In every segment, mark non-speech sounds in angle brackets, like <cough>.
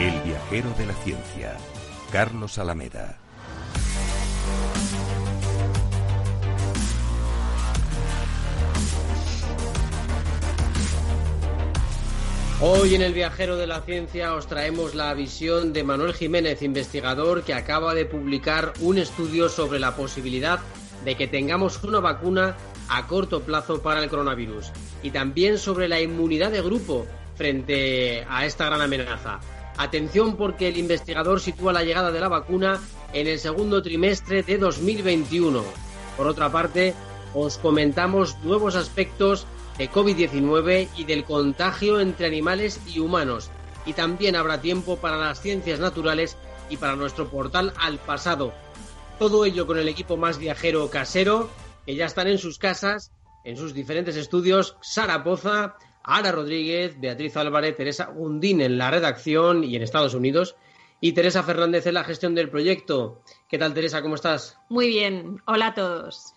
El viajero de la ciencia, Carlos Alameda. Hoy en el Viajero de la Ciencia os traemos la visión de Manuel Jiménez, investigador que acaba de publicar un estudio sobre la posibilidad de que tengamos una vacuna a corto plazo para el coronavirus y también sobre la inmunidad de grupo frente a esta gran amenaza. Atención porque el investigador sitúa la llegada de la vacuna en el segundo trimestre de 2021. Por otra parte, os comentamos nuevos aspectos de COVID-19 y del contagio entre animales y humanos. Y también habrá tiempo para las ciencias naturales y para nuestro portal al pasado. Todo ello con el equipo más viajero casero, que ya están en sus casas, en sus diferentes estudios, Sara Poza, Ana Rodríguez, Beatriz Álvarez, Teresa Gundín en la redacción y en Estados Unidos y Teresa Fernández en la gestión del proyecto. ¿Qué tal, Teresa? ¿Cómo estás? Muy bien. Hola a todos.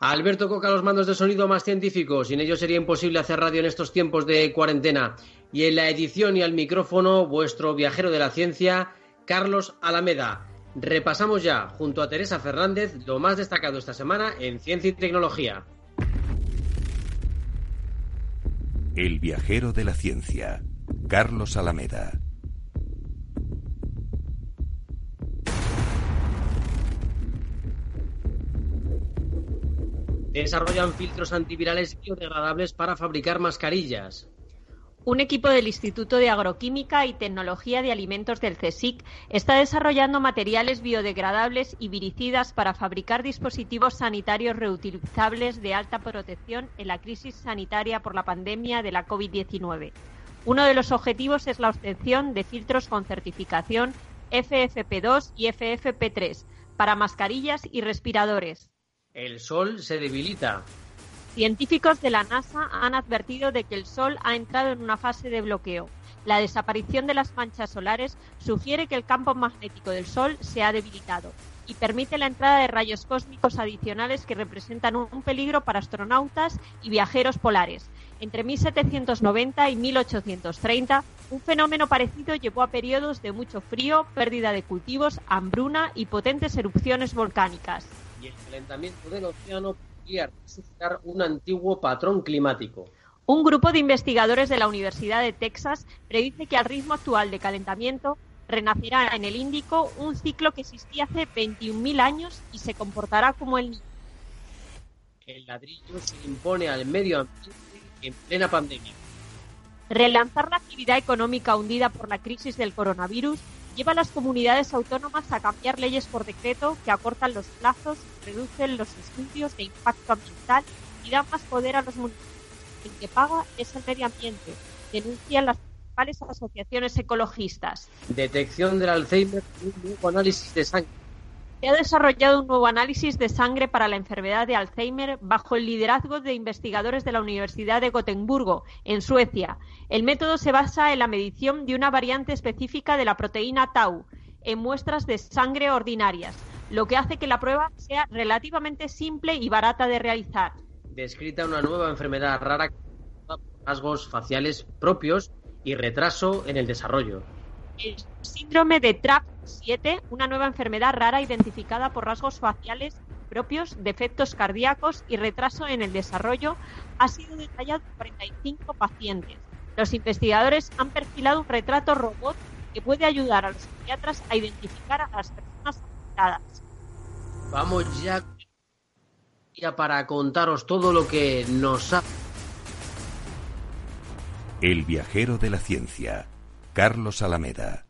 Alberto Coca, los mandos de sonido más científicos. Sin ellos sería imposible hacer radio en estos tiempos de cuarentena. Y en la edición y al micrófono, vuestro viajero de la ciencia, Carlos Alameda. Repasamos ya, junto a Teresa Fernández, lo más destacado esta semana en ciencia y tecnología. El viajero de la ciencia, Carlos Alameda. Desarrollan filtros antivirales biodegradables para fabricar mascarillas. Un equipo del Instituto de Agroquímica y Tecnología de Alimentos del CSIC está desarrollando materiales biodegradables y viricidas para fabricar dispositivos sanitarios reutilizables de alta protección en la crisis sanitaria por la pandemia de la COVID-19. Uno de los objetivos es la obtención de filtros con certificación FFP2 y FFP3 para mascarillas y respiradores. El sol se debilita. Científicos de la NASA han advertido de que el Sol ha entrado en una fase de bloqueo. La desaparición de las manchas solares sugiere que el campo magnético del Sol se ha debilitado y permite la entrada de rayos cósmicos adicionales que representan un peligro para astronautas y viajeros polares. Entre 1790 y 1830, un fenómeno parecido llevó a periodos de mucho frío, pérdida de cultivos, hambruna y potentes erupciones volcánicas. Y el calentamiento del océano resucitar un antiguo patrón climático. Un grupo de investigadores de la Universidad de Texas predice que al ritmo actual de calentamiento renacerá en el Índico un ciclo que existía hace 21.000 años y se comportará como el El ladrillo se impone al medio ambiente en plena pandemia. Relanzar la actividad económica hundida por la crisis del coronavirus lleva a las comunidades autónomas a cambiar leyes por decreto que acortan los plazos, reducen los estudios de impacto ambiental y dan más poder a los municipios. El que paga es el medio ambiente, denuncian las principales asociaciones ecologistas. Detección del Alzheimer, un análisis de sangre. Se ha desarrollado un nuevo análisis de sangre para la enfermedad de Alzheimer bajo el liderazgo de investigadores de la Universidad de Gotemburgo, en Suecia. El método se basa en la medición de una variante específica de la proteína tau en muestras de sangre ordinarias, lo que hace que la prueba sea relativamente simple y barata de realizar. Descrita una nueva enfermedad rara con rasgos faciales propios y retraso en el desarrollo. El síndrome de TRAP7, una nueva enfermedad rara identificada por rasgos faciales propios, defectos cardíacos y retraso en el desarrollo, ha sido detallado en 45 pacientes. Los investigadores han perfilado un retrato robot que puede ayudar a los psiquiatras a identificar a las personas afectadas. Vamos ya para contaros todo lo que nos ha... El viajero de la ciencia, Carlos Alameda.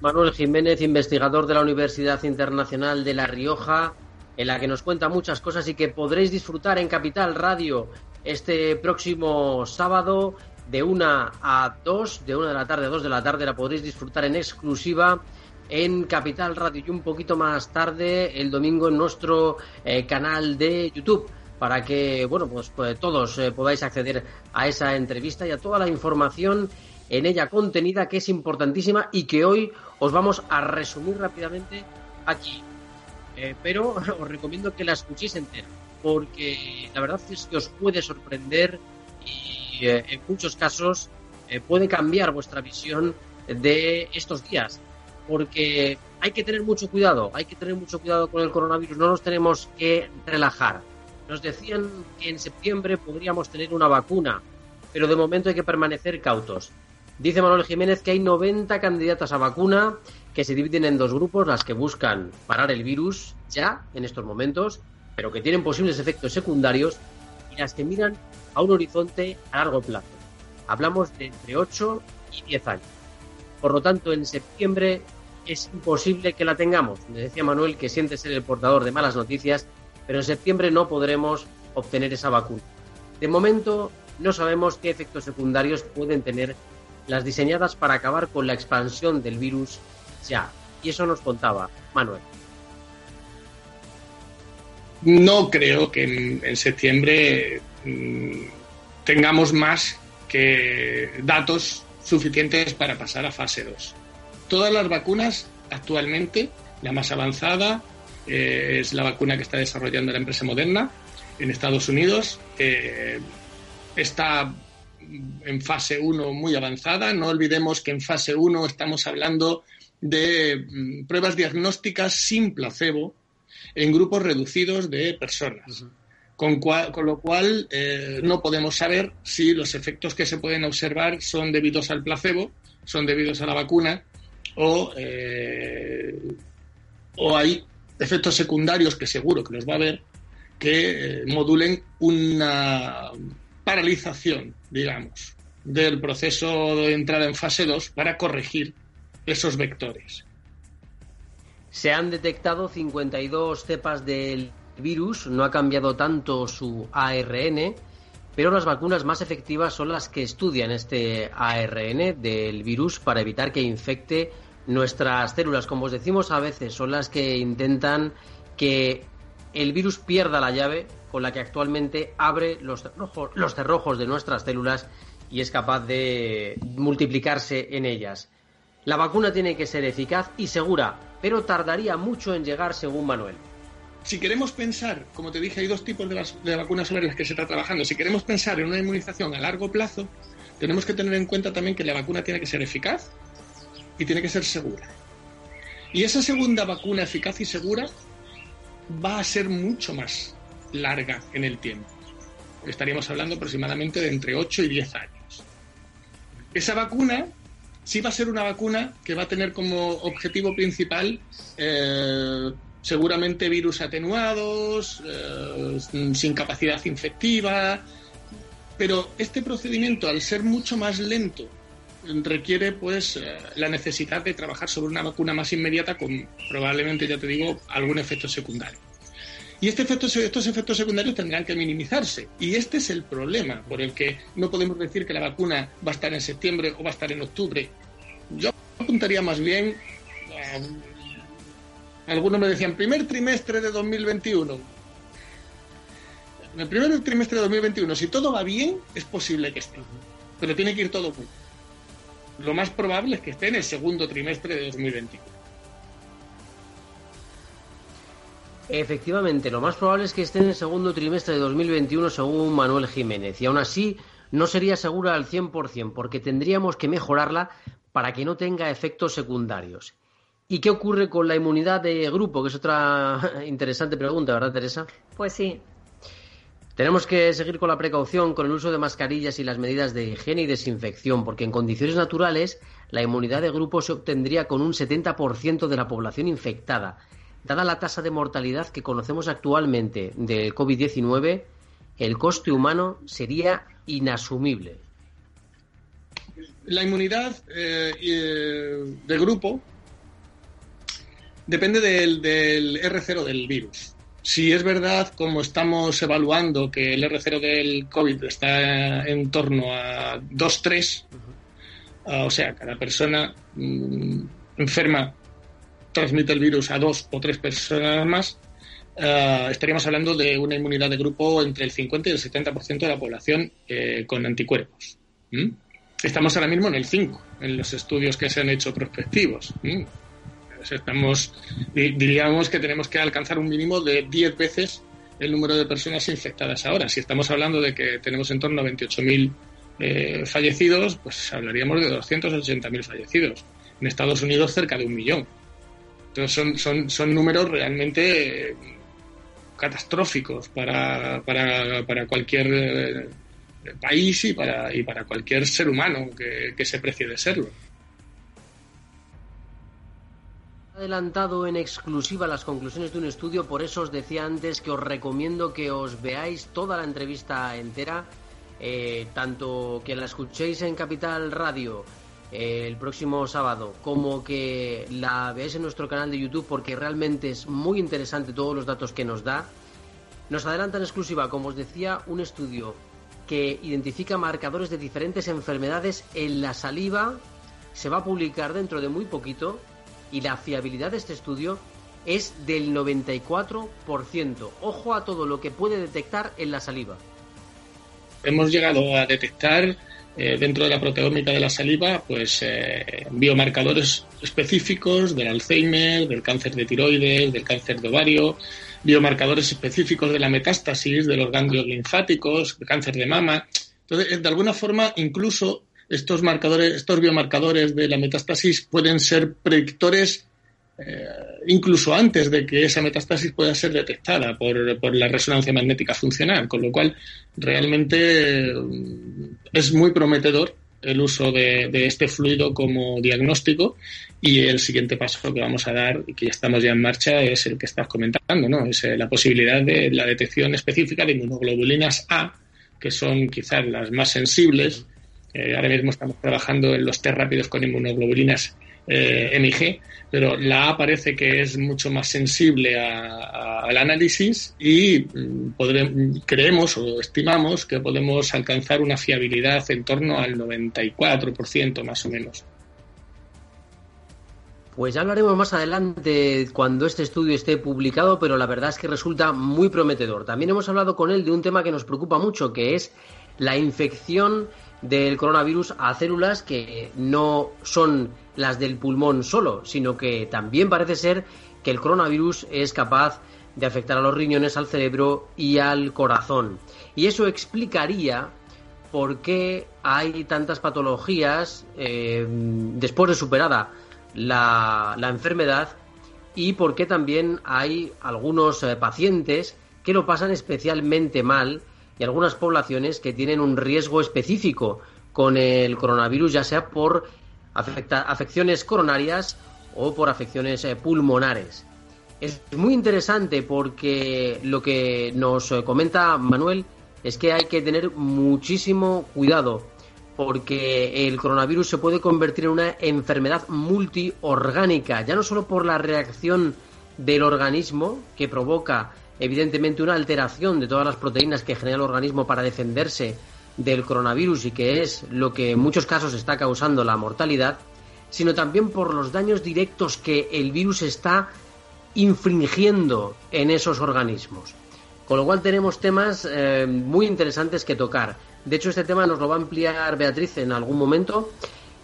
Manuel Jiménez, investigador de la Universidad Internacional de La Rioja, en la que nos cuenta muchas cosas y que podréis disfrutar en Capital Radio este próximo sábado de una a dos, de una de la tarde a dos de la tarde, la podréis disfrutar en exclusiva en Capital Radio y un poquito más tarde el domingo en nuestro eh, canal de YouTube para que bueno pues, pues todos eh, podáis acceder a esa entrevista y a toda la información en ella contenida que es importantísima y que hoy os vamos a resumir rápidamente aquí. Eh, pero <laughs> os recomiendo que la escuchéis entera, porque la verdad es que os puede sorprender y eh, en muchos casos eh, puede cambiar vuestra visión de estos días, porque hay que tener mucho cuidado, hay que tener mucho cuidado con el coronavirus, no nos tenemos que relajar. Nos decían que en septiembre podríamos tener una vacuna, pero de momento hay que permanecer cautos. Dice Manuel Jiménez que hay 90 candidatas a vacuna que se dividen en dos grupos, las que buscan parar el virus ya en estos momentos, pero que tienen posibles efectos secundarios, y las que miran a un horizonte a largo plazo. Hablamos de entre 8 y 10 años. Por lo tanto, en septiembre es imposible que la tengamos. Me decía Manuel que siente ser el portador de malas noticias, pero en septiembre no podremos obtener esa vacuna. De momento, no sabemos qué efectos secundarios pueden tener las diseñadas para acabar con la expansión del virus ya. Y eso nos contaba Manuel. No creo que en, septiembre mm, tengamos más que datos suficientes para pasar a fase 2. Todas las vacunas actualmente, la más avanzada eh, es la vacuna que está desarrollando la empresa Moderna en Estados Unidos. Está en fase 1 muy avanzada. No olvidemos que en fase 1 estamos hablando de mm, pruebas diagnósticas sin placebo en grupos reducidos de personas. Con, lo cual eh, no podemos saber si los efectos que se pueden observar son debidos al placebo, son debidos a la vacuna o, eh, o hay efectos secundarios que seguro que los va a haber que eh, modulen una paralización, digamos, del proceso de entrada en fase 2 para corregir esos vectores. Se han detectado 52 cepas del virus, no ha cambiado tanto su ARN, pero las vacunas más efectivas son las que estudian este ARN del virus para evitar que infecte nuestras células. Como os decimos a veces, son las que intentan que el virus pierda la llave con la que actualmente abre los cerrojos, de nuestras células y es capaz de multiplicarse en ellas. La vacuna tiene que ser eficaz y segura, pero tardaría mucho en llegar según Manuel. Si queremos pensar, como te dije, hay dos tipos de, de vacunas sobre las que se está trabajando. Si queremos pensar en una inmunización a largo plazo, tenemos que tener en cuenta también que la vacuna tiene que ser eficaz y tiene que ser segura. Y esa segunda vacuna eficaz y segura va a ser mucho más larga en el tiempo. Estaríamos hablando aproximadamente de entre 8 y 10 años. Esa vacuna sí va a ser una vacuna que va a tener como objetivo principal eh, seguramente virus atenuados, eh, sin capacidad infectiva, pero este procedimiento, al ser mucho más lento, requiere pues eh, la necesidad de trabajar sobre una vacuna más inmediata con probablemente, ya te digo, algún efecto secundario. Y este efecto, estos efectos secundarios tendrán que minimizarse. Y este es el problema por el que no podemos decir que la vacuna va a estar en septiembre o va a estar en octubre. Yo apuntaría más bien, eh, algunos me decían, primer trimestre de 2021. En el primer trimestre de 2021, si todo va bien, es posible que esté. Pero tiene que ir todo muy lo más probable es que esté en el segundo trimestre de 2021. Efectivamente, lo más probable es que esté en el segundo trimestre de 2021 según Manuel Jiménez. Y aún así, no sería segura al 100% porque tendríamos que mejorarla para que no tenga efectos secundarios. ¿Y qué ocurre con la inmunidad de grupo? Que es otra <laughs> interesante pregunta, ¿verdad, Teresa? Pues sí. Tenemos que seguir con la precaución, con el uso de mascarillas y las medidas de higiene y desinfección, porque en condiciones naturales la inmunidad de grupo se obtendría con un 70% de la población infectada. Dada la tasa de mortalidad que conocemos actualmente del COVID-19, el coste humano sería inasumible. La inmunidad eh, eh, de grupo depende del, del R0 del virus. Si es verdad, como estamos evaluando, que el R0 del COVID está en torno a 2-3, ah, o sea, cada persona mm, enferma transmite el virus a dos o tres personas más, ah, estaríamos hablando de una inmunidad de grupo entre el 50 y el 70% de la población eh, con anticuerpos. Estamos ahora mismo en el 5, en los estudios que se han hecho prospectivos. Estamos, diríamos que tenemos que alcanzar un mínimo de 10 veces el número de personas infectadas ahora. Si estamos hablando de que tenemos en torno a 28.000 eh, fallecidos, pues hablaríamos de 280.000 fallecidos. En Estados Unidos cerca de un millón. Entonces son, son, son números realmente eh, catastróficos para, para, para cualquier eh, país y para, y para cualquier ser humano que, que se precie de serlo. Adelantado en exclusiva las conclusiones de un estudio, por eso os decía antes que os recomiendo que os veáis toda la entrevista entera, eh, tanto que la escuchéis en Capital Radio eh, el próximo sábado, como que la veáis en nuestro canal de YouTube, porque realmente es muy interesante todos los datos que nos da. Nos adelanta en exclusiva, como os decía, un estudio que identifica marcadores de diferentes enfermedades en la saliva. Se va a publicar dentro de muy poquito y la fiabilidad de este estudio es del 94%. Ojo a todo lo que puede detectar en la saliva. Hemos llegado a detectar eh, dentro de la proteómica de la saliva pues eh, biomarcadores específicos del Alzheimer, del cáncer de tiroides, del cáncer de ovario, biomarcadores específicos de la metástasis, de los ganglios linfáticos, cáncer de mama. Entonces, de alguna forma, incluso estos marcadores, estos biomarcadores de la metástasis pueden ser predictores eh, incluso antes de que esa metástasis pueda ser detectada por, por, la resonancia magnética funcional, con lo cual realmente mm, es muy prometedor el uso de, de, este fluido como diagnóstico y el siguiente paso que vamos a dar y que ya estamos ya en marcha es el que estás comentando, ¿no? Es eh, la posibilidad de la detección específica de inmunoglobulinas A, que son quizás las más sensibles eh, ahora mismo estamos trabajando en los test rápidos con inmunoglobulinas eh, MIG, pero la A parece que es mucho más sensible al análisis y mm, creemos o estimamos que podemos alcanzar una fiabilidad en torno al 94% más o menos. Pues ya hablaremos más adelante cuando este estudio esté publicado, pero la verdad es que resulta muy prometedor. También hemos hablado con él de un tema que nos preocupa mucho, que es la infección del coronavirus a células que no son las del pulmón solo, sino que también parece ser que el coronavirus es capaz de afectar a los riñones, al cerebro y al corazón. Y eso explicaría por qué hay tantas patologías eh, después de superada la, la, enfermedad y por qué también hay algunos eh, pacientes que lo pasan especialmente mal y algunas poblaciones que tienen un riesgo específico con el coronavirus, ya sea por afecciones coronarias o por afecciones eh, pulmonares. Es muy interesante porque lo que nos eh, comenta Manuel es que hay que tener muchísimo cuidado porque el coronavirus se puede convertir en una enfermedad multiorgánica, ya no solo por la reacción del organismo que provoca evidentemente una alteración de todas las proteínas que genera el organismo para defenderse del coronavirus y que es lo que en muchos casos está causando la mortalidad, sino también por los daños directos que el virus está infringiendo en esos organismos. Con lo cual tenemos temas eh, muy interesantes que tocar. De hecho, este tema nos lo va a ampliar Beatriz en algún momento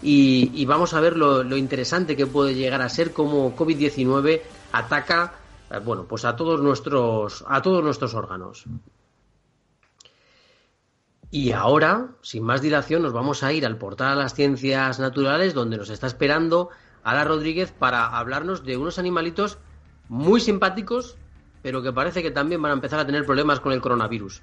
y, vamos a ver lo, interesante que puede llegar a ser cómo COVID-19 ataca eh, bueno, pues a todos nuestros a todos nuestros órganos. Y ahora, sin más dilación, nos vamos a ir al portal a las ciencias naturales, donde nos está esperando Ara Rodríguez para hablarnos de unos animalitos muy simpáticos, pero que parece que también van a empezar a tener problemas con el coronavirus.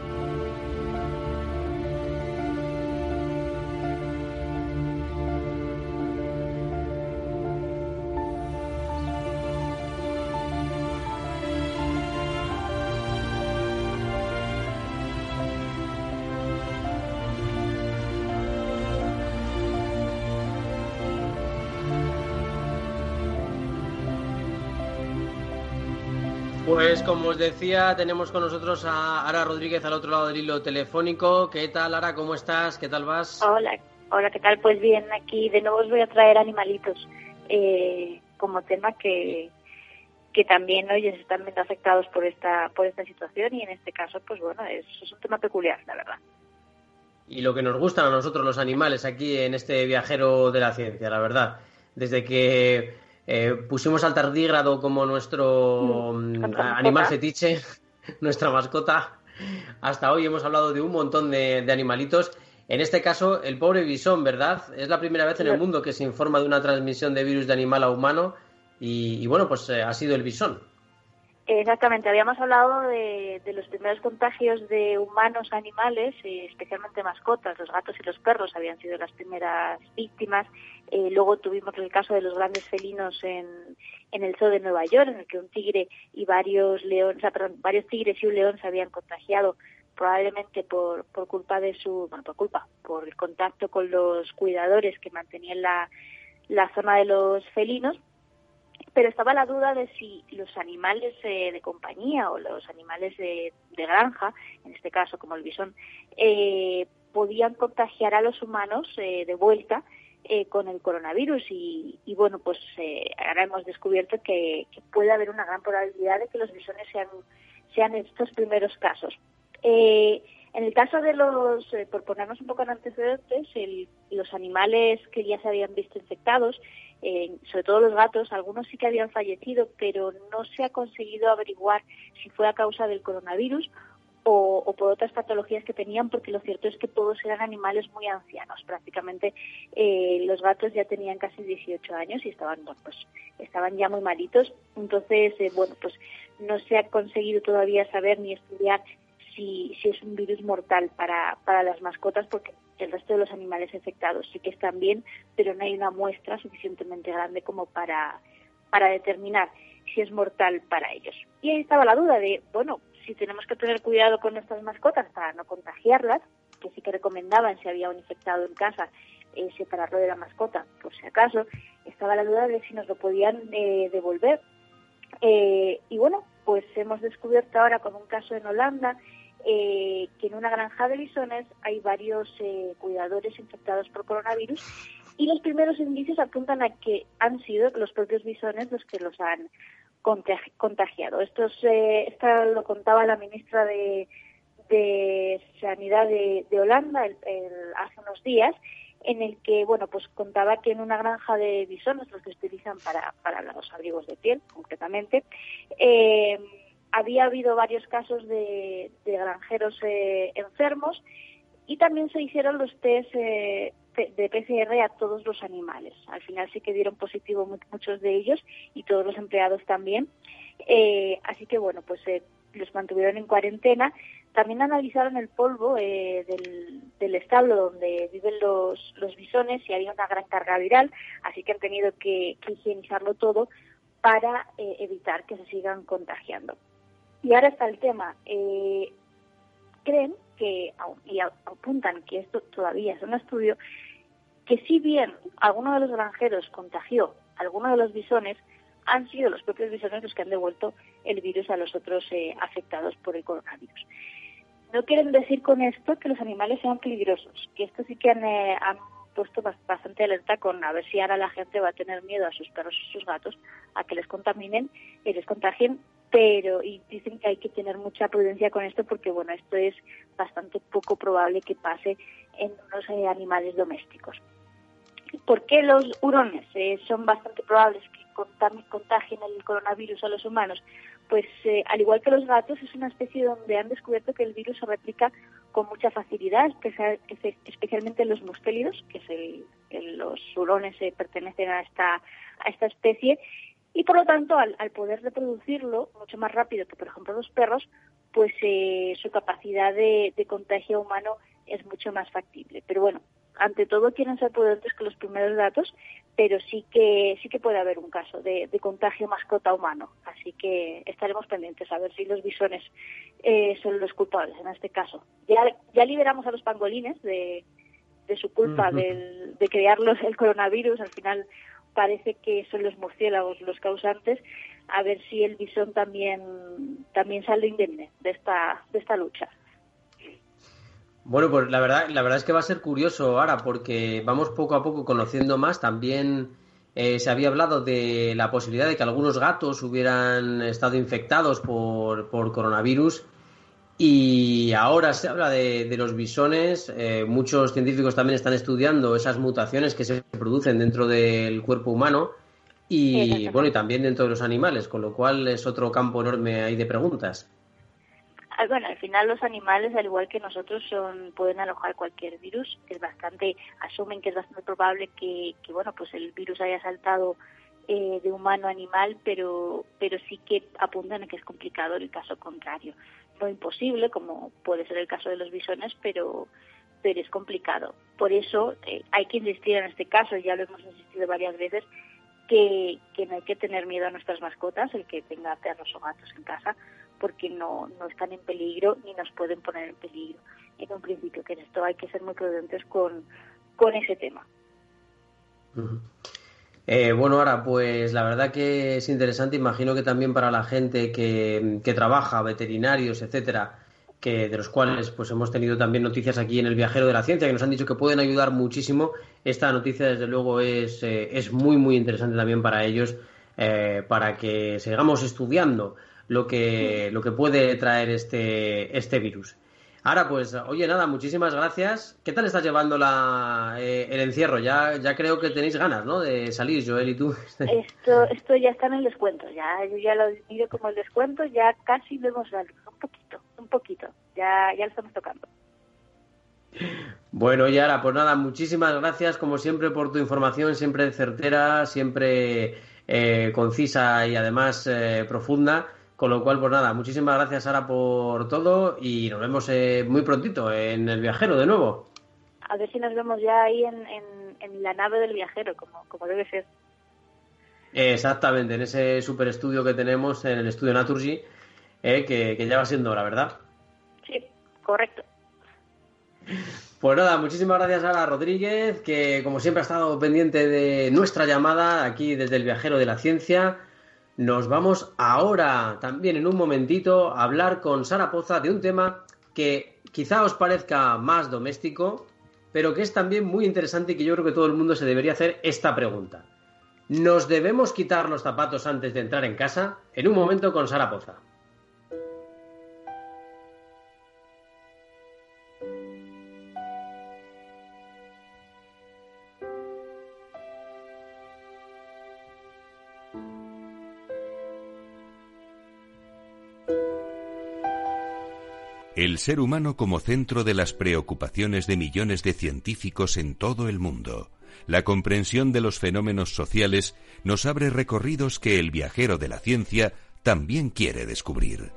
Os decía, tenemos con nosotros a Ara Rodríguez al otro lado del hilo telefónico. ¿Qué tal, Ara? ¿Cómo estás? ¿Qué tal vas? Hola, hola, ¿qué tal? Pues bien, aquí de nuevo os voy a traer animalitos eh, como tema que, que también hoy están viendo afectados por esta por esta situación y en este caso, pues bueno, es, es un tema peculiar, la verdad. Y lo que nos gustan a nosotros los animales aquí en este viajero de la ciencia, la verdad. Desde que eh, pusimos al tardígrado como nuestro mm, mm, animal fetiche, <laughs> nuestra mascota. Hasta hoy hemos hablado de un montón de, animalitos. En este caso, el pobre bisón, ¿verdad? Es la primera vez en el mundo que se informa de una transmisión de virus de animal a humano y, bueno, pues eh, ha sido el bisón. Exactamente, habíamos hablado de, los primeros contagios de humanos a animales, eh, especialmente mascotas, los gatos y los perros habían sido las primeras víctimas. Eh, luego tuvimos el caso de los grandes felinos en, en el zoo de Nueva York, en el que un tigre y varios leones, varios tigres y un león se habían contagiado probablemente por, por culpa de su, bueno, por culpa, por el contacto con los cuidadores que mantenían la, la zona de los felinos. Pero estaba la duda de si los animales eh, de compañía o los animales de, granja, en este caso como el bisón, eh, podían contagiar a los humanos eh, de vuelta con el coronavirus y, bueno, pues ahora hemos descubierto que, puede haber una gran probabilidad de que los bisones sean, sean estos primeros casos. en el caso de los, por ponernos un poco en antecedentes, los animales que ya se habían visto infectados sobre todo los gatos, algunos sí que habían fallecido, pero no se ha conseguido averiguar si fue a causa del coronavirus o, por otras patologías que tenían, porque lo cierto es que todos eran animales muy ancianos. Prácticamente eh, los gatos ya tenían casi 18 años y estaban, pues, estaban ya muy malitos. Entonces, eh, bueno, pues no se ha conseguido todavía saber ni estudiar si, si es un virus mortal para, para las mascotas, porque el resto de los animales infectados sí que están bien, pero no hay una muestra suficientemente grande como para, para determinar si es mortal para ellos. Y ahí estaba la duda de, bueno, si tenemos que tener cuidado con nuestras mascotas para no contagiarlas, que sí que recomendaban si había un infectado en casa, eh, separarlo de la mascota, por si acaso, estaba la duda de si nos lo podían eh, devolver. Eh, y bueno, pues hemos descubierto ahora con un caso en Holanda eh, que en una granja de bisones hay varios cuidadores infectados por coronavirus y los primeros indicios apuntan a que han sido los propios bisones los que los han contagiado. Esto, esto lo contaba la ministra de, Sanidad de, Holanda hace unos días, en el que bueno pues contaba que en una granja de bisones, los que se utilizan para, para los abrigos de piel concretamente, eh, había habido varios casos de, granjeros eh, enfermos y también se hicieron los test eh, de PCR a todos los animales. Al final sí que dieron positivo muchos de ellos y todos los empleados también. Eh, así que bueno, pues los mantuvieron en cuarentena. También analizaron el polvo del, del, establo donde viven los, los bisones y había una gran carga viral, así que han tenido que, que higienizarlo todo para evitar que se sigan contagiando. Y ahora está el tema. Eh, creen que, y apuntan que esto todavía es un estudio, que si bien alguno de los granjeros contagió a alguno de los bisones, han sido los propios bisones los que han devuelto el virus a los otros eh, afectados por el coronavirus. No quieren decir con esto que los animales sean peligrosos, que esto sí que han, eh, puesto bastante alerta con a ver si ahora la gente va a tener miedo a sus perros y sus gatos a que les contaminen y les contagien, pero y dicen que hay que tener mucha prudencia con esto porque bueno, esto es bastante poco probable que pase en unos eh, animales domésticos. ¿Por qué los hurones eh, son bastante probables que contagien el coronavirus a los humanos? Pues eh, al igual que los gatos, es una especie donde han descubierto que el virus se replica con mucha facilidad, especialmente en los mustélidos, que es los hurones pertenecen a esta especie, y por lo tanto, al, poder reproducirlo mucho más rápido que, por ejemplo, los perros, pues su capacidad de contagio humano es mucho más factible. Pero bueno, ante todo quieren ser prudentes con los primeros datos, pero sí que sí que puede haber un caso de, contagio mascota humano. Así que estaremos pendientes a ver si los bisones eh, son los culpables en este caso. Ya, ya liberamos a los pangolines de, de su culpa de crearlos el coronavirus. Al final parece que son los murciélagos los causantes. A ver si el bisón también también sale indemne de esta de esta lucha. Bueno, pues la verdad, la verdad es que va a ser curioso ahora porque vamos poco a poco conociendo más. También eh, se había hablado de la posibilidad de que algunos gatos hubieran estado infectados por, por coronavirus y ahora se habla de, los bisones. Eh, muchos científicos también están estudiando esas mutaciones que se producen dentro del cuerpo humano y bueno y también dentro de los animales, con lo cual es otro campo enorme ahí de preguntas. Ah, bueno, al final los animales, al igual que nosotros, son, pueden alojar cualquier virus. Es bastante, asumen que es bastante probable que, bueno, pues el virus haya saltado eh, de humano a animal, pero, pero sí que apuntan a que es complicado el caso contrario. No imposible, como puede ser el caso de los bisones, pero, pero es complicado. Por eso eh, hay que insistir en este caso, ya lo hemos insistido varias veces, que, que no hay que tener miedo a nuestras mascotas, el que tenga perros o gatos en casa, porque no, no están en peligro ni nos pueden poner en peligro. En un principio, que en esto hay que ser muy prudentes con, con ese tema. Eh, bueno, ahora, pues la verdad que es interesante. Imagino que también para la gente que, que trabaja, veterinarios, etcétera, que de los cuales pues hemos tenido también noticias aquí en el Viajero de la Ciencia, que nos han dicho que pueden ayudar muchísimo. Esta noticia, desde luego, es, eh, es muy, muy interesante también para ellos, eh, para que sigamos estudiando lo que, lo que puede traer este, este virus. Ahora, pues, oye, nada, muchísimas gracias. ¿Qué tal estás llevando la, eh, el encierro? Ya, ya creo que tenéis ganas, ¿no? De salir, Joel y tú. <laughs> Esto, esto ya está en el descuento, ya, yo ya lo miro como el descuento, ya casi lo hemos dado, un poquito, un poquito, ya, ya lo estamos tocando. Bueno, y ahora, pues nada, muchísimas gracias, como siempre, por tu información, siempre certera, siempre eh, concisa y además eh, profunda. Con lo cual, pues nada, muchísimas gracias Sara por todo y nos vemos eh, muy prontito en el viajero de nuevo. A ver si nos vemos ya ahí en, en, la nave del viajero, como, como debe ser. Exactamente, en ese super estudio que tenemos, en el estudio Naturgy, eh, que, que ya va siendo la verdad. Sí, correcto. Pues nada, muchísimas gracias a Sara Rodríguez, que como siempre ha estado pendiente de nuestra llamada aquí desde el Viajero de la Ciencia. Nos vamos ahora, también en un momentito, a hablar con Sara Poza de un tema que quizá os parezca más doméstico, pero que es también muy interesante y que yo creo que todo el mundo se debería hacer esta pregunta. ¿Nos debemos quitar los zapatos antes de entrar en casa? En un momento con Sara Poza. El ser humano como centro de las preocupaciones de millones de científicos en todo el mundo. La comprensión de los fenómenos sociales nos abre recorridos que el viajero de la ciencia también quiere descubrir.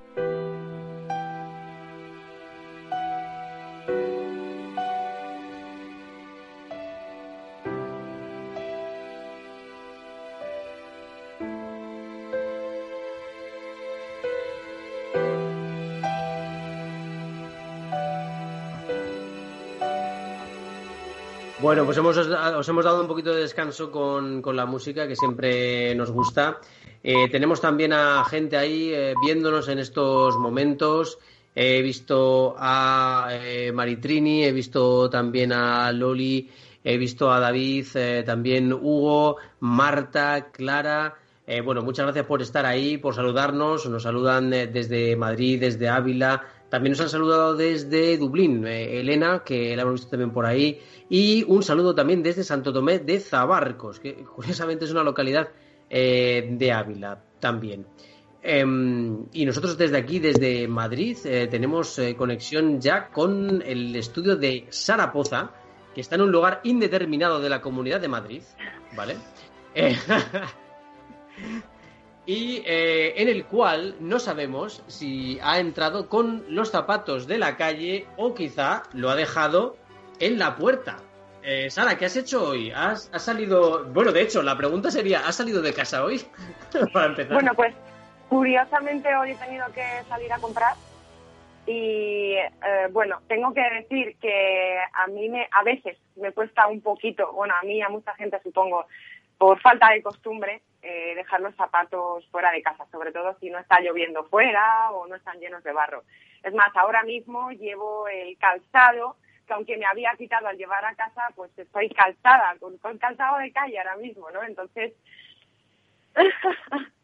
Bueno, pues hemos, os hemos dado un poquito de descanso con, la música que siempre nos gusta. Eh, tenemos también a gente ahí eh, viéndonos en estos momentos. he visto a eh, Maritrini, he visto también a Loli, he visto a David, eh, también Hugo, Marta, Clara. Bueno, muchas gracias por estar ahí, por saludarnos. Nos saludan desde Madrid, desde Ávila. También nos han saludado desde Dublín, Elena, que la hemos visto también por ahí. Y un saludo también desde Santo Tomé de Zabarcos, que <laughs> curiosamente es una localidad de Ávila también. Em, y nosotros desde aquí, desde Madrid, eh, tenemos eh, conexión ya con el estudio de Sara Poza, que está en un lugar indeterminado de la Comunidad de Madrid, ¿vale? <laughs> Eh, y en el cual no sabemos si ha entrado con los zapatos de la calle o quizá lo ha dejado en la puerta. Sara, ¿qué has hecho hoy? ¿Has, ¿Has, salido.? Bueno, de hecho, la pregunta sería: ¿has salido de casa hoy? <laughs> Para empezar. Bueno, pues Curiosamente hoy he tenido que salir a comprar y eh, bueno, tengo que decir que a mí me, a veces me cuesta un poquito, bueno, a mí a mucha gente supongo, por falta de costumbre, eh, dejar los zapatos fuera de casa, sobre todo si no está lloviendo fuera o no están llenos de barro. Es más, ahora mismo llevo el calzado, que aunque me había quitado al llevar a casa, pues estoy calzada, con, con calzado de calle ahora mismo, ¿no? Entonces... <laughs>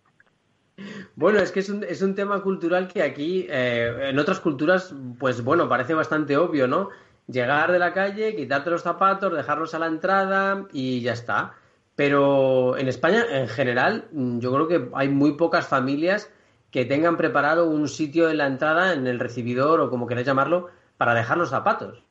Bueno, es que es un, es un tema cultural que aquí, eh, en otras culturas, pues bueno, parece bastante obvio, ¿no? Llegar de la calle, quitarte los zapatos, dejarlos a la entrada y ya está. Pero en España, en general, yo creo que hay muy pocas familias que tengan preparado un sitio en la entrada, en el recibidor o como queráis llamarlo, para dejar los zapatos.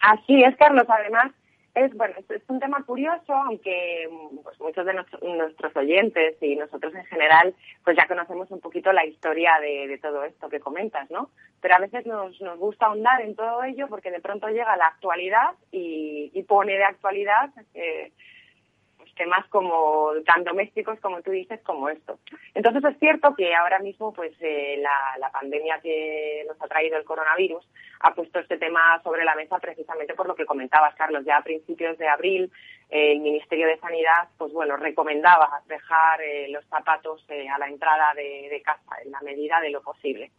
Así es, Carlos. Además, es bueno es, un tema curioso aunque pues, muchos de nuestros oyentes y nosotros en general pues ya conocemos un poquito la historia de, todo esto que comentas no pero a veces nos, nos gusta ahondar en todo ello porque de pronto llega la actualidad y, y pone de actualidad eh, temas como tan domésticos como tú dices como esto. Entonces es cierto que ahora mismo pues eh, la, pandemia que nos ha traído el coronavirus ha puesto este tema sobre la mesa precisamente por lo que comentabas Carlos ya a principios de abril eh, el Ministerio de Sanidad pues bueno recomendaba dejar eh, los zapatos a la entrada de, de, casa en la medida de lo posible.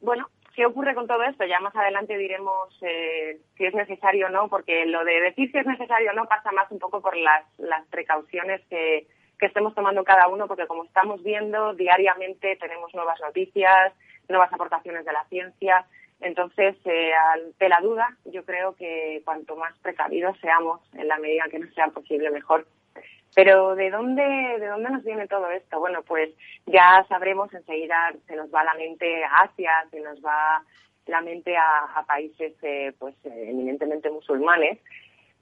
bueno, ¿Qué ocurre con todo esto? Ya más adelante diremos eh, si es necesario o no, porque lo de decir si es necesario o no pasa más un poco por las, precauciones que, que estemos tomando cada uno, porque como estamos viendo, diariamente tenemos nuevas noticias, nuevas aportaciones de la ciencia. Entonces, eh, ante la duda, yo creo que cuanto más precavidos seamos, en la medida que nos sea posible, mejor. Pero ¿de dónde, ¿de dónde nos viene todo esto? Bueno, pues ya sabremos enseguida, se nos va la mente a Asia, se nos va la mente a, países eh, pues eh, eminentemente musulmanes.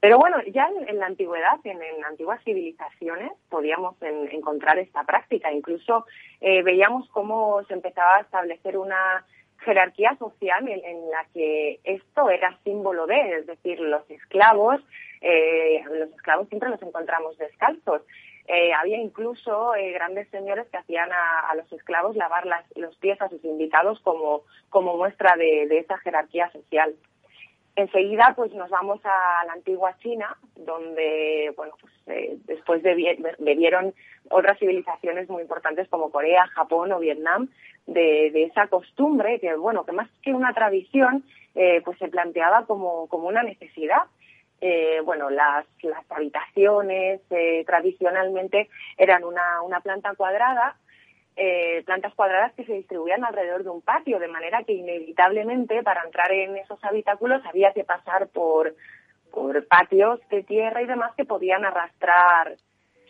Pero bueno, ya en, la antigüedad, en, antiguas civilizaciones, podíamos encontrar esta práctica. Incluso eh, veíamos cómo se empezaba a establecer una jerarquía social en, la que esto era símbolo de, es decir, los esclavos, eh, los esclavos siempre los encontramos descalzos. Eh, había incluso eh, grandes señores que hacían a, los esclavos lavar las, los pies a sus invitados como, como muestra de, esa jerarquía social. Enseguida, pues nos vamos a la antigua China, donde, bueno, pues después bebieron otras civilizaciones muy importantes como Corea, Japón o Vietnam, de, esa costumbre que, bueno, que más que una tradición, eh, pues se planteaba como, como una necesidad. Eh, bueno, las, las habitaciones eh, tradicionalmente eran una, una planta cuadrada, plantas cuadradas que se distribuían alrededor de un patio, de manera que inevitablemente para entrar en esos habitáculos había que pasar por, por patios de tierra y demás que podían arrastrar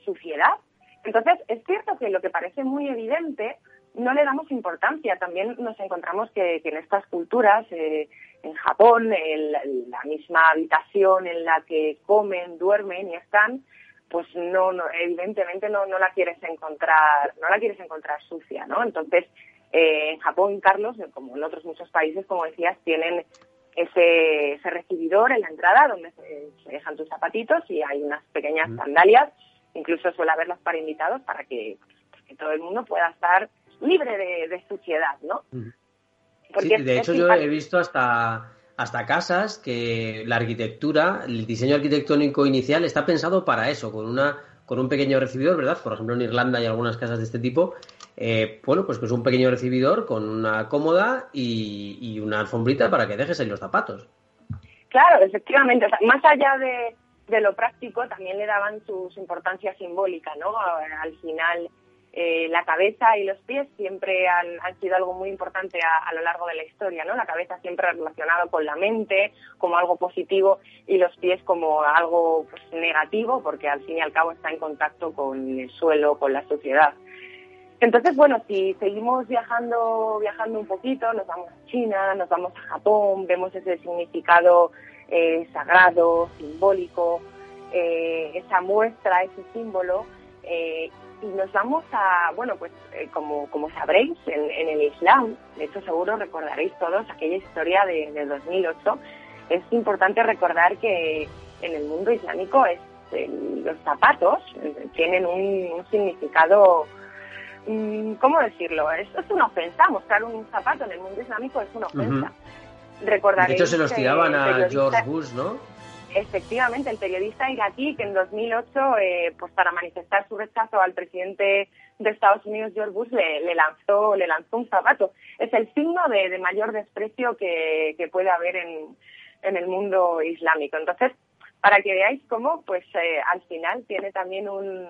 suciedad. Entonces, es cierto que lo que parece muy evidente no le damos importancia. También nos encontramos que, en estas culturas, eh, en Japón, la, misma habitación en la que comen, duermen y están, pues no, evidentemente no, no la quieres encontrar, no la quieres encontrar sucia, ¿no? Entonces, eh, en Japón, Carlos, como en otros muchos países, como decías, tienen ese, ese recibidor en la entrada donde se, dejan tus zapatitos y hay unas pequeñas sandalias, incluso suele haberlas para invitados para que, que todo el mundo pueda estar libre de, suciedad, ¿no? Sí, de hecho yo he visto hasta, hasta casas que la arquitectura, el diseño arquitectónico inicial está pensado para eso, con, una, con un pequeño recibidor, ¿verdad? Por ejemplo, en Irlanda hay algunas casas de este tipo eh, bueno, pues, pues un pequeño recibidor con una cómoda y, una alfombrita para que dejes ahí los zapatos. Claro, efectivamente. más allá de, de, lo práctico, también le daban su importancia simbólica, ¿no? Al final, eh, la cabeza y los pies siempre han, sido algo muy importante a, lo largo de la historia, ¿no? La cabeza siempre relacionado con la mente como algo positivo y los pies como algo pues, negativo porque al fin y al cabo está en contacto con el suelo, con la sociedad. Entonces, bueno, si seguimos viajando, viajando un poquito, nos vamos a China, nos vamos a Japón, vemos ese significado eh, sagrado, simbólico, eh, esa muestra, ese símbolo, y nos vamos a, bueno, pues como, como sabréis, en, el Islam, de hecho seguro recordaréis todos aquella historia de, 2008, es importante recordar que en el mundo islámico es, los zapatos tienen un significado Mm, ¿cómo decirlo? Esto es una ofensa, mostrar un zapato en el mundo islámico es una ofensa. De hecho, se los tiraban a George Bush, ¿no? Efectivamente, el periodista iraquí que en 2008, eh, pues para manifestar su rechazo al presidente de Estados Unidos, George Bush, le, lanzó, le lanzó un zapato. Es el signo de, mayor desprecio que, puede haber en, el mundo islámico. Entonces, para que veáis cómo, pues eh, al final tiene también un,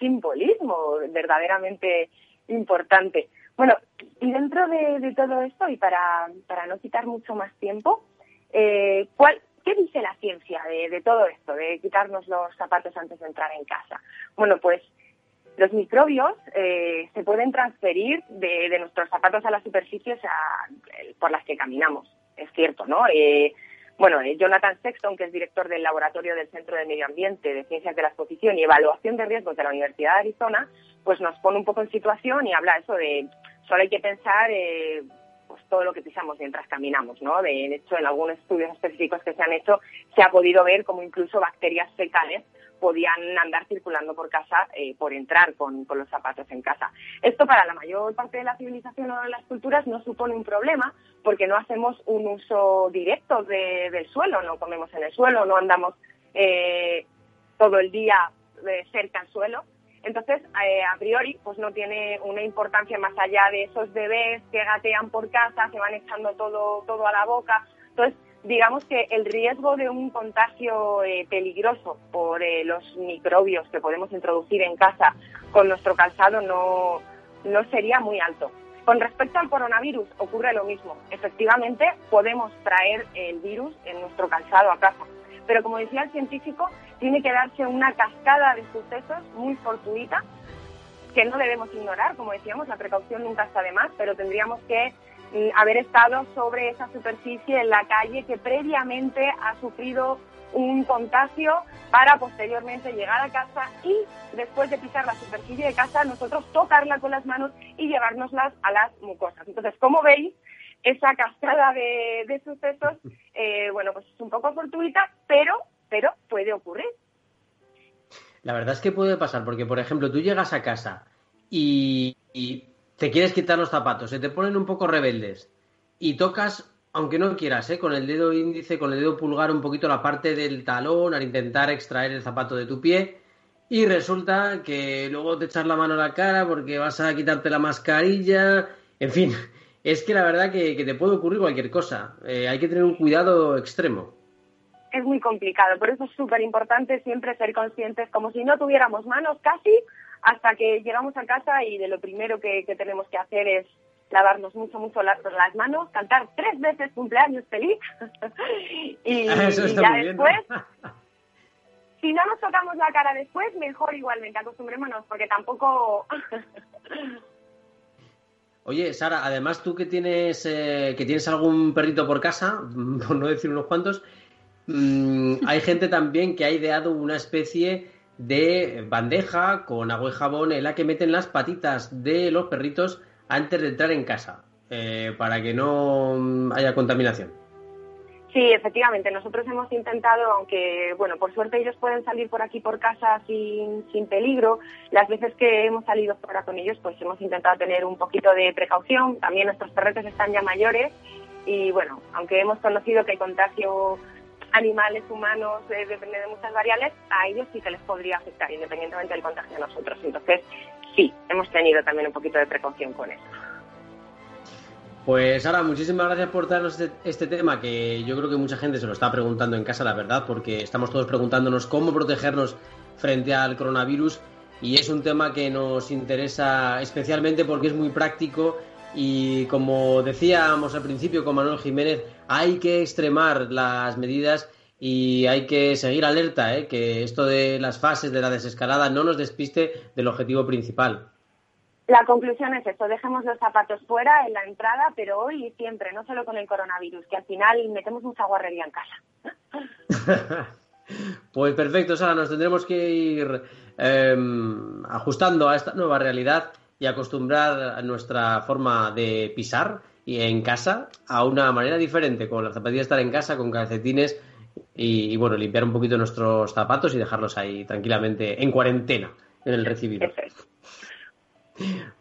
simbolismo verdaderamente importante. Bueno, y dentro de, todo esto, y para, para, no quitar mucho más tiempo, eh, ¿cuál, ¿qué dice la ciencia de, todo esto, de quitarnos los zapatos antes de entrar en casa? Bueno, pues los microbios eh, se pueden transferir de, nuestros zapatos a las superficies por las que caminamos, es cierto, ¿no? Bueno, eh, Jonathan Sexton, que es director del Laboratorio del Centro de Medio Ambiente, de Ciencias de la Exposición y Evaluación de Riesgos de la Universidad de Arizona, pues nos pone un poco en situación y habla eso de solo hay que pensar eh, todo lo que pisamos mientras caminamos, ¿no? De, hecho, en algunos estudios específicos que se han hecho se ha podido ver como incluso bacterias fecales podían andar circulando por casa eh, por entrar con, los zapatos en casa. Esto para la mayor parte de la civilización o de las culturas no supone un problema porque no hacemos un uso directo del suelo, no comemos en el suelo, no andamos eh, todo el día eh, cerca al suelo. Entonces, a priori, pues no tiene una importancia más allá de esos bebés que gatean por casa, se van echando todo, todo a la boca. Entonces, digamos que el riesgo de un contagio eh, peligroso por eh, los microbios que podemos introducir en casa con nuestro calzado no, no sería muy alto. Con respecto al coronavirus ocurre lo mismo. Efectivamente, podemos traer el virus en nuestro calzado a casa. Pero como decía el científico, tiene que darse una cascada de sucesos muy fortuita que no debemos ignorar. Como decíamos, la precaución nunca está de más, pero tendríamos que haber estado sobre esa superficie en la calle que previamente ha sufrido un contagio para posteriormente llegar a casa y después de pisar la superficie de casa nosotros tocarla con las manos y llevárnoslas a las mucosas. Entonces, como veis, esa cascada de, sucesos, eh, bueno, pues es un poco fortuita, pero, pero puede ocurrir. La verdad es que puede pasar, porque por ejemplo, tú llegas a casa y te quieres quitar los zapatos, se te ponen un poco rebeldes y tocas, aunque no quieras, ¿eh? con el dedo índice, con el dedo pulgar un poquito la parte del talón al intentar extraer el zapato de tu pie y resulta que luego te echas la mano a la cara porque vas a quitarte la mascarilla, en fin, es que la verdad que, te puede ocurrir cualquier cosa, eh, hay que tener un cuidado extremo. Es muy complicado. Por eso es súper importante siempre ser conscientes, como si no tuviéramos manos casi, hasta que llegamos a casa y de lo primero que, tenemos que hacer es lavarnos mucho, mucho las, manos, cantar tres veces cumpleaños feliz. <laughs> Y, <laughs> ya después, <laughs> si no nos tocamos la cara después, mejor igualmente, acostumbrémonos, porque tampoco... Oye, Sara, además tú que tienes, eh, que tienes algún perrito por casa, <laughs> por no decir unos cuantos, mm, hay gente también que ha ideado una especie de bandeja con agua y jabón en la que meten las patitas de los perritos antes de entrar en casa, eh, para que no haya contaminación. Sí, efectivamente. Nosotros hemos intentado, aunque, bueno, por suerte ellos pueden salir por aquí por casa sin, sin peligro, las veces que hemos salido fuera con ellos, pues hemos intentado tener un poquito de precaución. También nuestros perretes están ya mayores y, bueno, aunque hemos conocido que el contagio animales, humanos, eh, depende de muchas variables, a ellos sí que les podría afectar, independientemente del contagio a nosotros. Entonces, sí, hemos tenido también un poquito de precaución con eso. Pues Sara, muchísimas gracias por darnos este, este, tema que yo creo que mucha gente se lo está preguntando en casa, la verdad, porque estamos todos preguntándonos cómo protegernos frente al coronavirus y es un tema que nos interesa especialmente porque es muy práctico y como decíamos al principio con Manuel Jiménez, hay que extremar las medidas y hay que seguir alerta, ¿eh? que esto de las fases de la desescalada no nos despiste del objetivo principal. La conclusión es esto, dejemos los zapatos fuera en la entrada, pero hoy y siempre, no solo con el coronavirus, que al final metemos mucha guarrería en casa. <laughs> pues perfecto, Sara, nos tendremos que ir em, ajustando a esta nueva realidad y acostumbrar a nuestra forma de pisar y en casa a una manera diferente, con las zapatillas estar en casa, con calcetines y, y, bueno, limpiar un poquito nuestros zapatos y dejarlos ahí tranquilamente en cuarentena en el recibidor.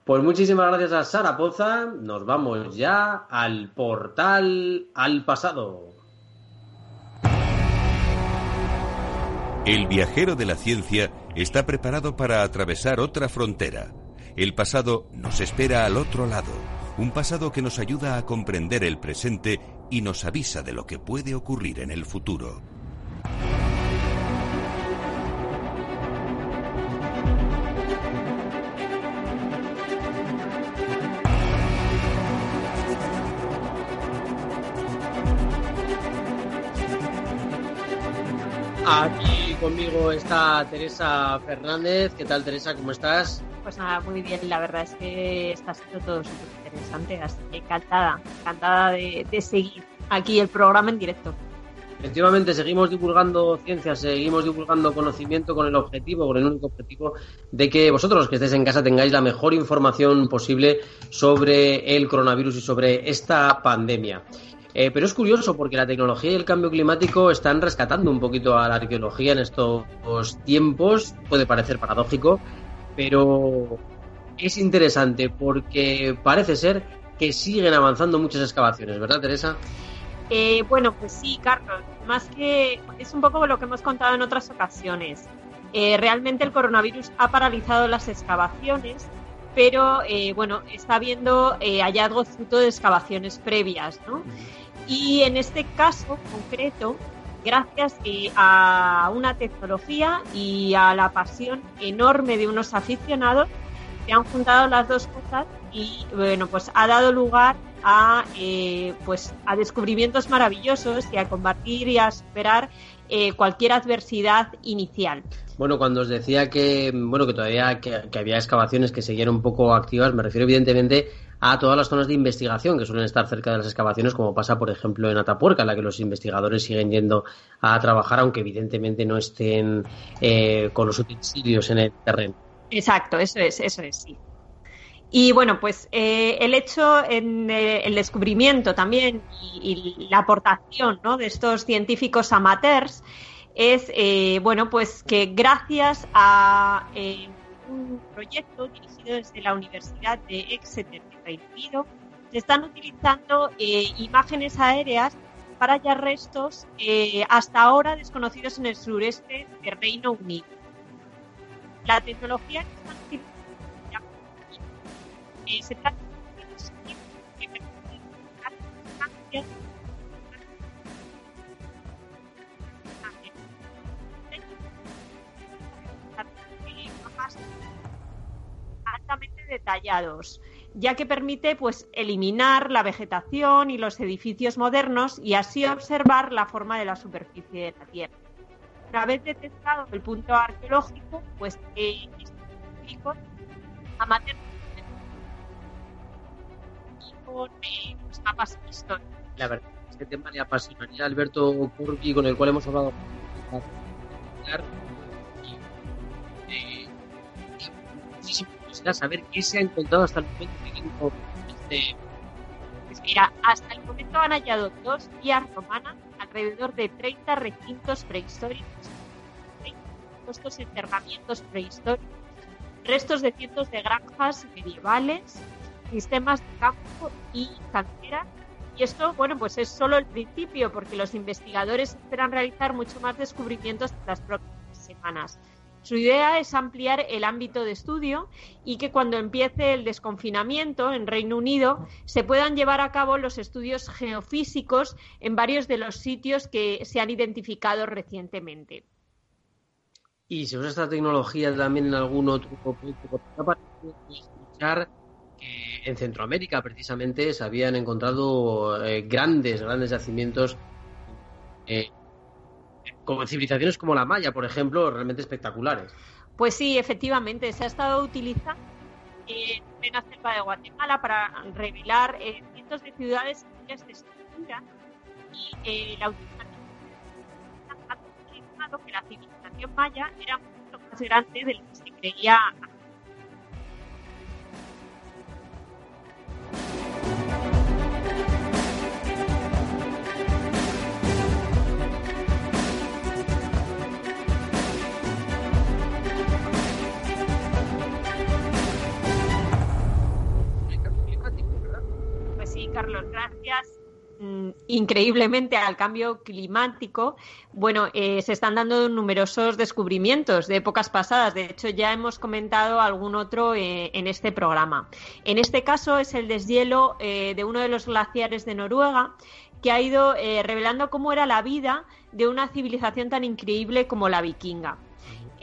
Pues muchísimas gracias a Sara Poza. Nos vamos ya al portal al pasado. El viajero de la ciencia está preparado para atravesar otra frontera. El pasado nos espera al otro lado, un pasado que nos ayuda a comprender el presente y nos avisa de lo que puede ocurrir en el futuro. Aquí conmigo está Teresa Fernández. ¿Qué tal, Teresa? ¿Cómo estás? Pues nada, muy bien. La verdad es que está siendo todo súper interesante. Así que encantada, encantada de, de seguir aquí el programa en directo. Efectivamente, seguimos divulgando ciencia, seguimos divulgando conocimiento con el objetivo, con el único objetivo de que vosotros, los que estéis en casa, tengáis la mejor información posible sobre el coronavirus y sobre esta pandemia. Eh, pero es curioso porque la tecnología y el cambio climático están rescatando un poquito a la arqueología en estos tiempos. Puede parecer paradójico, pero es interesante porque parece ser que siguen avanzando muchas excavaciones, ¿verdad, Teresa? Eh, bueno, pues sí, Carlos. Más que es un poco lo que hemos contado en otras ocasiones. Eh, realmente el coronavirus ha paralizado las excavaciones, pero bueno, está habiendo hallazgos fruto de excavaciones previas, ¿no? Y en este caso concreto, gracias eh, a una tecnología y a la pasión enorme de unos aficionados, se han juntado las dos cosas y bueno, pues ha dado lugar a eh, pues a descubrimientos maravillosos y a combatir y a superar eh, cualquier adversidad inicial. Bueno, cuando os decía que bueno que todavía que, que había excavaciones que seguían un poco activas, me refiero evidentemente a todas las zonas de investigación que suelen estar cerca de las excavaciones, como pasa, por ejemplo, en Atapuerca, en la que los investigadores siguen yendo a trabajar, aunque evidentemente no estén eh, con los utensilios en el terreno. Exacto, eso es, eso es, sí. Y bueno, pues eh, el hecho en eh, el descubrimiento también y, la aportación ¿no? de estos científicos amateurs es, bueno, pues que gracias a un proyecto dirigido desde la Universidad de Exeter Reino Unido, se están utilizando eh, imágenes aéreas para hallar restos eh, hasta ahora desconocidos en el sureste del Reino Unido. La tecnología que están utilizando eh, se trata de detallados ya que permite pues eliminar la vegetación y los edificios modernos y así observar la forma de la superficie de la Tierra. Una vez detectado el punto arqueológico, pues eh, amateurs con eh, pues, mapas históricos. La verdad, este tema le apasionaría a Alberto Curqui, con el cual hemos hablado. Y, muchísimo saber qué se ha encontrado hasta el momento. Este... Pues mira, hasta el momento han hallado dos vías romanas, alrededor de 30 recintos prehistóricos, 30 puestos enterramientos prehistóricos, restos de cientos de granjas medievales, sistemas de campo y canteras Y esto, bueno, pues es solo el principio, porque los investigadores esperan realizar mucho más descubrimientos en las próximas semanas. Su idea es ampliar el ámbito de estudio y que cuando empiece el desconfinamiento en Reino Unido se puedan llevar a cabo los estudios geofísicos en varios de los sitios que se han identificado recientemente. Y se usa esta tecnología también en algún otro para escuchar que en Centroamérica precisamente se habían encontrado eh, grandes, grandes yacimientos eh, como civilizaciones como la Maya, por ejemplo, realmente espectaculares. Pues sí, efectivamente, se ha estado utilizando en plena selva de Guatemala para revelar eh, cientos de ciudades de estructura y eh, la utilización ha que la civilización maya era mucho más grande de lo que se creía gracias mm, increíblemente al cambio climático, bueno, eh, se están dando numerosos descubrimientos de épocas pasadas. De hecho, ya hemos comentado algún otro eh, en este programa. En este caso es el deshielo eh, de uno de los glaciares de Noruega que ha ido revelando cómo era la vida de una civilización tan increíble como la vikinga.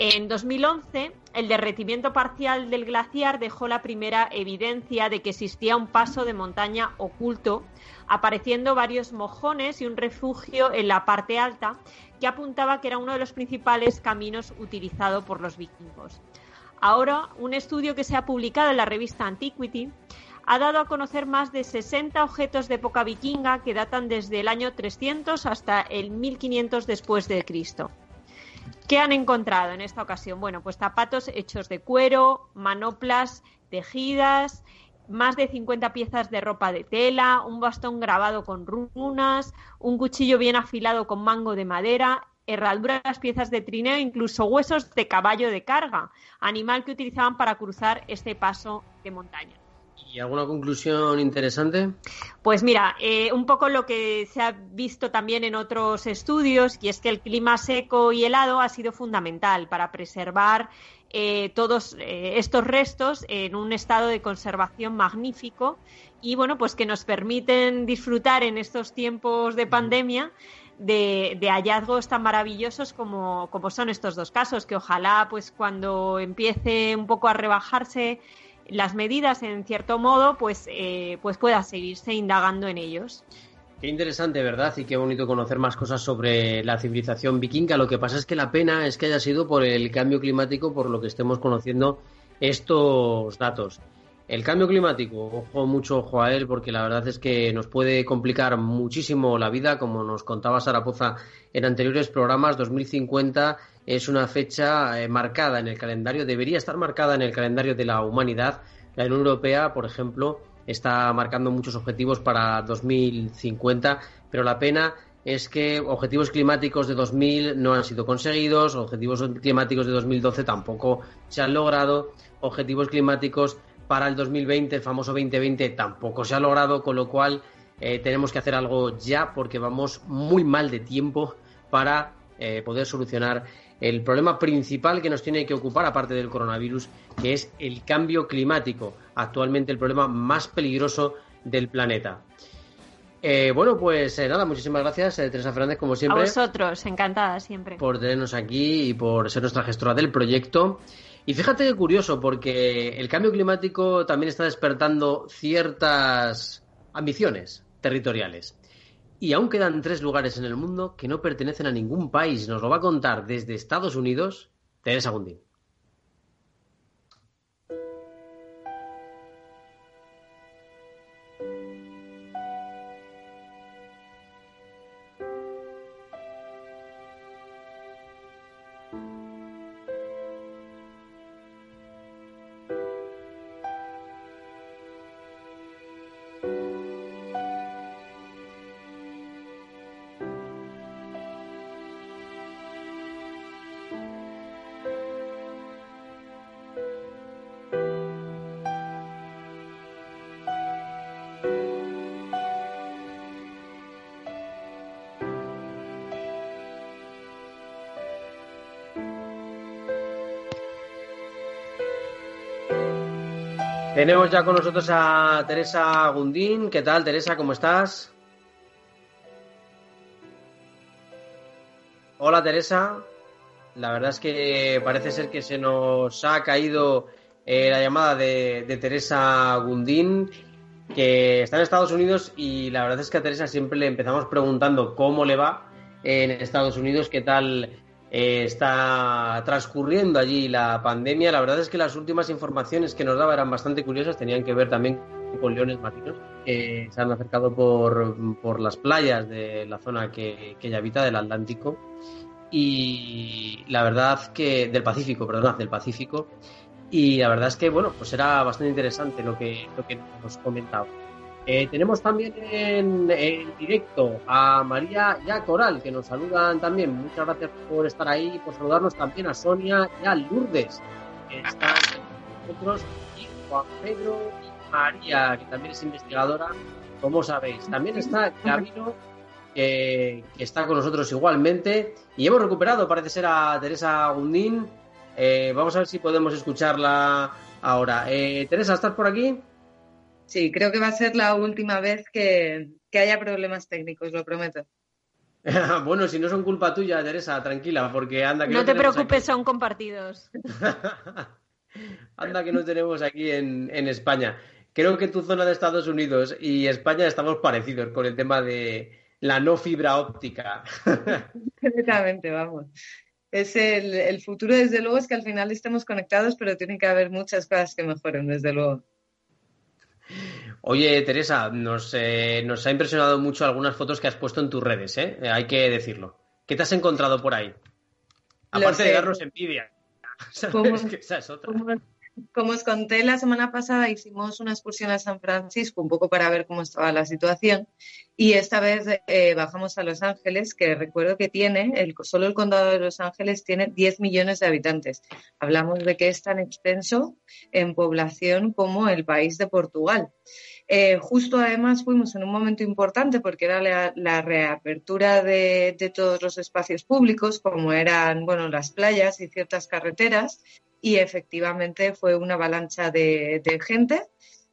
En 2011, el derretimiento parcial del glaciar dejó la primera evidencia de que existía un paso de montaña oculto, apareciendo varios mojones y un refugio en la parte alta que apuntaba que era uno de los principales caminos utilizados por los vikingos. Ahora, un estudio que se ha publicado en la revista Antiquity ha dado a conocer más de 60 objetos de época vikinga que datan desde el año 300 hasta el 1500 después de Cristo. ¿Qué han encontrado en esta ocasión? Bueno, pues zapatos hechos de cuero, manoplas tejidas, más de 50 piezas de ropa de tela, un bastón grabado con runas, un cuchillo bien afilado con mango de madera, herraduras, piezas de trineo, incluso huesos de caballo de carga, animal que utilizaban para cruzar este paso de montaña. ¿Y alguna conclusión interesante? Pues mira, eh, un poco lo que se ha visto también en otros estudios, y es que el clima seco y helado ha sido fundamental para preservar eh, todos eh, estos restos en un estado de conservación magnífico y bueno, pues que nos permiten disfrutar en estos tiempos de pandemia de, de, hallazgos tan maravillosos como, como son estos dos casos, que ojalá pues cuando empiece un poco a rebajarse las medidas en cierto modo, pues, eh, pues pueda seguirse indagando en ellos. Qué interesante, ¿verdad? Y qué bonito conocer más cosas sobre la civilización vikinga. Lo que pasa es que la pena es que haya sido por el cambio climático, por lo que estemos conociendo estos datos. El cambio climático, ojo mucho ojo a él, porque la verdad es que nos puede complicar muchísimo la vida, como nos contaba Sarapoza en anteriores programas. 2050 es una fecha eh, marcada en el calendario, debería estar marcada en el calendario de la humanidad. La Unión Europea, por ejemplo, está marcando muchos objetivos para 2050, pero la pena es que objetivos climáticos de 2000 no han sido conseguidos, objetivos climáticos de 2012 tampoco se han logrado, objetivos climáticos para el 2020, el famoso 2020, tampoco se ha logrado, con lo cual eh, tenemos que hacer algo ya porque vamos muy mal de tiempo para eh, poder solucionar el problema principal que nos tiene que ocupar, aparte del coronavirus, que es el cambio climático, actualmente el problema más peligroso del planeta. Eh, bueno, pues nada, muchísimas gracias, Teresa Fernández, como siempre. A vosotros, encantada siempre. Por tenernos aquí y por ser nuestra gestora del proyecto. Y fíjate qué curioso, porque el cambio climático también está despertando ciertas ambiciones territoriales. Y aún quedan tres lugares en el mundo que no pertenecen a ningún país. Nos lo va a contar desde Estados Unidos Teresa Gundín. Tenemos ya con nosotros a Teresa Gundín. ¿Qué tal, Teresa? ¿Cómo estás? Hola, Teresa. La verdad es que parece ser que se nos ha caído eh, la llamada de, de, Teresa Gundín, que está en Estados Unidos y la verdad es que a Teresa siempre le empezamos preguntando cómo le va en Estados Unidos, qué tal eh, está transcurriendo allí la pandemia. La verdad es que las últimas informaciones que nos daba eran bastante curiosas, tenían que ver también con leones marinos que se han acercado por, las playas de la zona que, ella habita, del Atlántico. Y la verdad que del Pacífico, perdón, del Pacífico. Y la verdad es que, bueno, pues era bastante interesante lo que, lo que nos comentaba. Eh, tenemos también en, directo a María y a Coral, que nos saludan también. Muchas gracias por estar ahí, por saludarnos también a Sonia y a Lourdes, que están con nosotros, y Juan Pedro y María, que también es investigadora, como sabéis. También está Gabino, que, está con nosotros igualmente. Y hemos recuperado, parece ser, a Teresa Gundín. Eh, vamos a ver si podemos escucharla ahora. Eh, Teresa, ¿estás por aquí? Sí, creo que va a ser la última vez que, haya problemas técnicos, lo prometo. <laughs> bueno, si no son culpa tuya, Teresa, tranquila, porque anda que no, te preocupes, son compartidos. <laughs> anda que no tenemos aquí en, España. Creo que tu zona de Estados Unidos y España estamos parecidos con el tema de la no fibra óptica. <laughs> Exactamente, vamos. Es el, el futuro, desde luego, es que al final estemos conectados, pero tiene que haber muchas cosas que mejoren, desde luego. Oye, Teresa, nos, eh, nos, ha impresionado mucho algunas fotos que has puesto en tus redes, ¿eh? hay que decirlo. ¿Qué te has encontrado por ahí? Aparte de darnos envidia. <laughs> esa es otra como os conté la semana pasada, hicimos una excursión a San Francisco un poco para ver cómo estaba la situación y esta vez eh, bajamos a Los Ángeles, que recuerdo que tiene, el, solo el condado de Los Ángeles tiene 10 millones de habitantes. Hablamos de que es tan extenso en población como el país de Portugal. Eh, justo además fuimos en un momento importante porque era la, reapertura de, de, todos los espacios públicos, como eran bueno, las playas y ciertas carreteras, y efectivamente fue una avalancha de, gente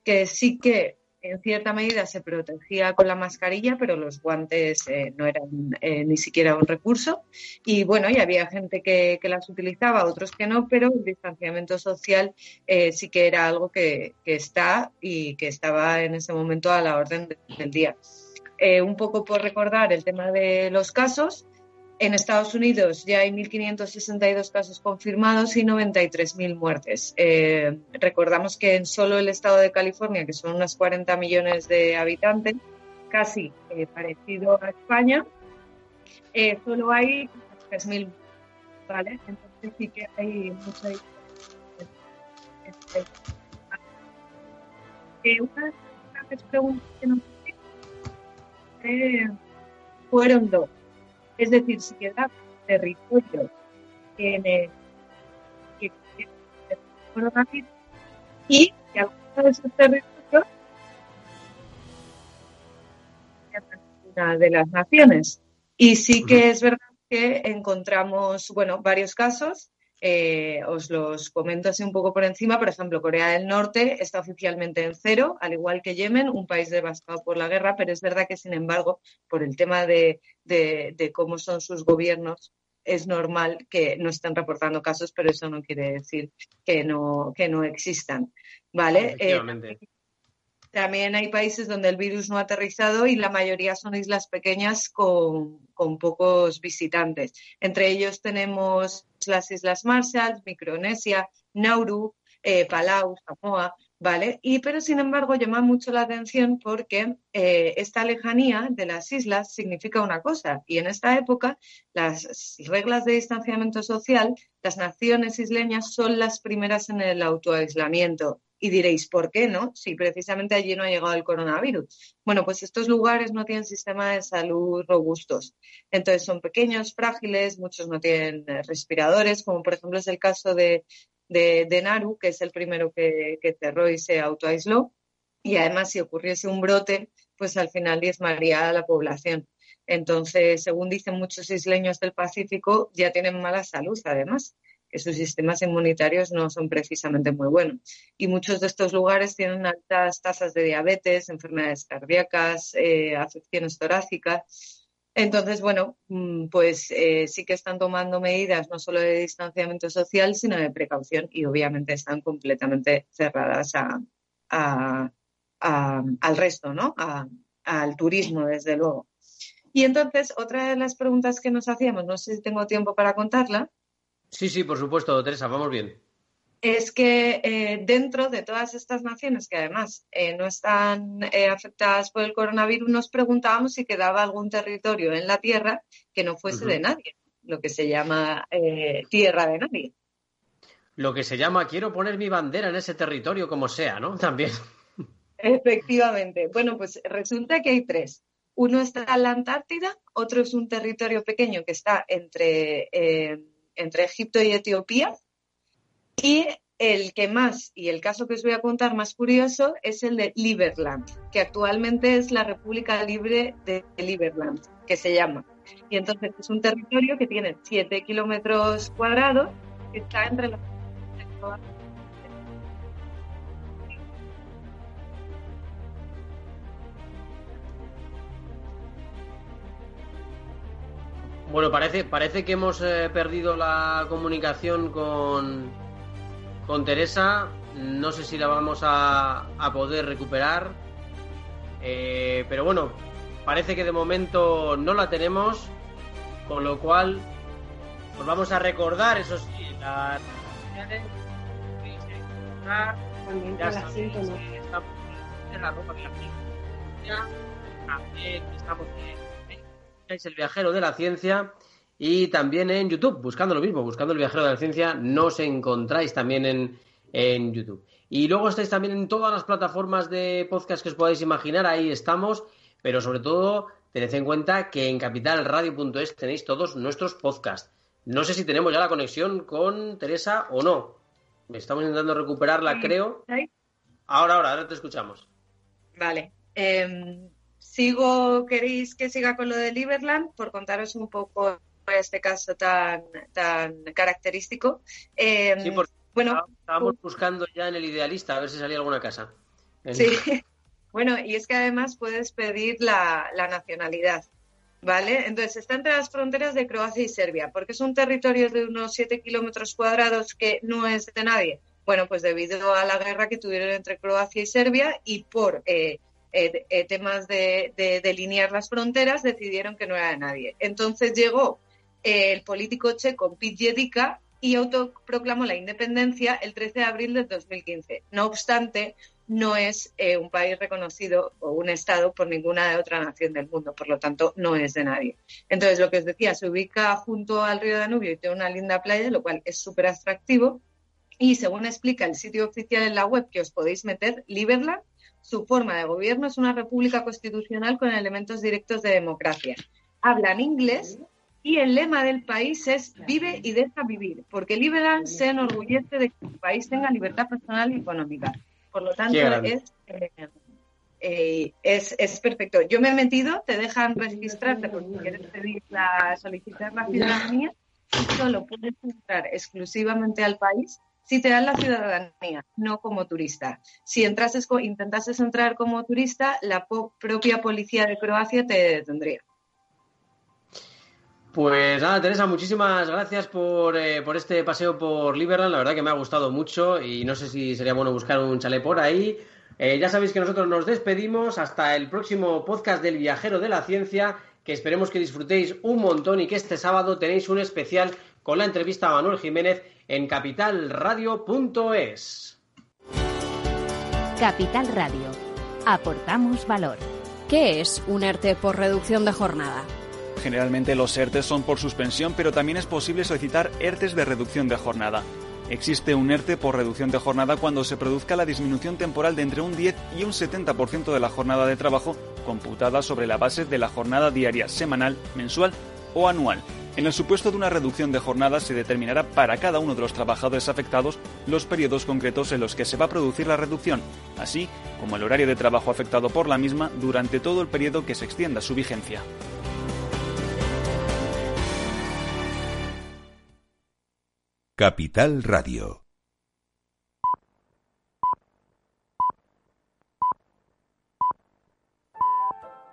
que sí que en cierta medida se protegía con la mascarilla, pero los guantes eh, no eran eh, ni siquiera un recurso. Y bueno, y había gente que, las utilizaba, otros que no, pero el distanciamiento social eh, sí que era algo que, que, está y que estaba en ese momento a la orden del día. un poco por recordar el tema de los casos, en Estados Unidos ya hay 1.562 casos confirmados y 93.000 muertes. Eh, recordamos que en solo el estado de California, que son unos 40 millones de habitantes, casi eh, parecido a España, eh, solo hay 3.000, ¿vale? Entonces sí que hay mucha diferencia. una de las preguntas que nos fueron dos. Es decir, si queda territorio en el que coronavirus y que algunos de esos territorios una de las naciones. Y sí que es verdad que encontramos, bueno, varios casos eh, os los comento así un poco por encima. Por ejemplo, Corea del Norte está oficialmente en cero, al igual que Yemen, un país devastado por la guerra, pero es verdad que, sin embargo, por el tema de, cómo son sus gobiernos, es normal que no estén reportando casos, pero eso no quiere decir que no, que no existan. ¿Vale? Eh, también hay países donde el virus no ha aterrizado y la mayoría son islas pequeñas con, pocos visitantes. Entre ellos tenemos las Islas Marshall, Micronesia, Nauru, eh, Palau, Samoa, ¿vale? Y pero sin embargo llama mucho la atención porque eh, esta lejanía de las islas significa una cosa y en esta época las reglas de distanciamiento social, las naciones isleñas son las primeras en el autoaislamiento y diréis, ¿por qué no? Si precisamente allí no ha llegado el coronavirus. Bueno, pues estos lugares no tienen sistemas de salud robustos. Entonces son pequeños, frágiles, muchos no tienen eh, respiradores, como por ejemplo es el caso de, de, Naru, que es el primero que, cerró y se autoaisló. Y además, si ocurriese un brote, pues al final diezmaría a la población. Entonces, según dicen muchos isleños del Pacífico, ya tienen mala salud además que sus sistemas inmunitarios no son precisamente muy buenos. Y muchos de estos lugares tienen altas tasas de diabetes, enfermedades cardíacas, eh, afecciones torácicas. Entonces, bueno, mm, pues eh, sí que están tomando medidas no solo de distanciamiento social, sino de precaución y obviamente están completamente cerradas al resto, ¿no? al turismo, desde luego. Y entonces, otra de las preguntas que nos hacíamos, no sé si tengo tiempo para contarla. Sí, sí, por supuesto, Teresa, vamos bien. Es que eh, dentro de todas estas naciones que además eh, no están eh, afectadas por el coronavirus, nos preguntábamos si quedaba algún territorio en la Tierra que no fuese de nadie, lo que se llama tierra de nadie. Lo que se llama quiero poner mi bandera en ese territorio como sea, ¿no? <laughs> También. Efectivamente. Bueno, pues resulta que hay tres. Uno está en la Antártida, otro es un territorio pequeño que está entre, entre Egipto y Etiopía. Y el que más, y el caso que os voy a contar más curioso, es el de Liberland, que actualmente es la República Libre de Liberland, que se llama. Y entonces es un territorio que tiene 7 kilómetros cuadrados, que está entre las Bueno, parece, parece que hemos eh, perdido la comunicación con, con Teresa. No sé si la vamos a, poder recuperar. Eh, pero bueno, parece que de momento no la tenemos. Con lo cual, pues vamos a recordar, eso sí, las ya sabéis que estamos en la ropa de la estamos en es el viajero de la ciencia y también en YouTube, buscando lo mismo, buscando el viajero de la ciencia, nos encontráis también en, en YouTube. Y luego estáis también en todas las plataformas de podcast que os podáis imaginar, ahí estamos, pero sobre todo tened en cuenta que en capitalradio.es tenéis todos nuestros podcasts. No sé si tenemos ya la conexión con Teresa o no. Estamos intentando recuperarla, creo. Ahora, ahora, ahora te escuchamos. Vale. Em, sigo, queréis que siga con lo de Liberland por contaros un poco este caso tan, tan característico. Em, sí, porque bueno, estábamos buscando ya en el idealista a ver si salía alguna casa. Sí, <laughs> bueno, y es que además puedes pedir la, la nacionalidad. ¿Vale? Entonces está entre las fronteras de Croacia y Serbia, porque es un territorio de unos 7 kilómetros cuadrados que no es de nadie. Bueno, pues debido a la guerra que tuvieron entre Croacia y Serbia y por eh, eh, eh, temas de, delinear las fronteras, decidieron que no era de nadie. Entonces llegó eh, el político checo Pit Jedika y autoproclamó la independencia el 13 de abril del 2015. No obstante, no es un país reconocido o un Estado por ninguna otra nación del mundo, por lo tanto, no es de nadie. Entonces, lo que os decía, se ubica junto al río Danubio y tiene una linda playa, lo cual es súper atractivo. Y según explica el sitio oficial en la web que os podéis meter, Liberland, su forma de gobierno es una república constitucional con elementos directos de democracia. Hablan inglés y el lema del país es vive y deja vivir, porque Liberland se enorgullece de que su país tenga libertad personal y económica. Por lo tanto, es, eh, eh, es, es, perfecto. Yo me he metido, te dejan registrarte porque quieres pedir la, solicitar la ciudadanía y solo puedes entrar exclusivamente al país si te dan la ciudadanía, no como turista. Si entrases, intentases entrar como turista, la propia policía de Croacia te detendría. Pues nada, Teresa, muchísimas gracias por, eh, por, este paseo por Liberland. La verdad que me ha gustado mucho y no sé si sería bueno buscar un chalet por ahí. Eh, ya sabéis que nosotros nos despedimos hasta el próximo podcast del Viajero de la Ciencia, que esperemos que disfrutéis un montón y que este sábado tenéis un especial con la entrevista a Manuel Jiménez en capitalradio.es. Capital Radio. Aportamos valor. ¿Qué es un ERTE por reducción de jornada? Generalmente los ERTES son por suspensión, pero también es posible solicitar ERTES de reducción de jornada. Existe un ERTE por reducción de jornada cuando se produzca la disminución temporal de entre un 10 y un 70% de la jornada de trabajo computada sobre la base de la jornada diaria, semanal, mensual o anual. En el supuesto de una reducción de jornada se determinará para cada uno de los trabajadores afectados los periodos concretos en los que se va a producir la reducción, así como el horario de trabajo afectado por la misma durante todo el periodo que se extienda su vigencia. Capital Radio.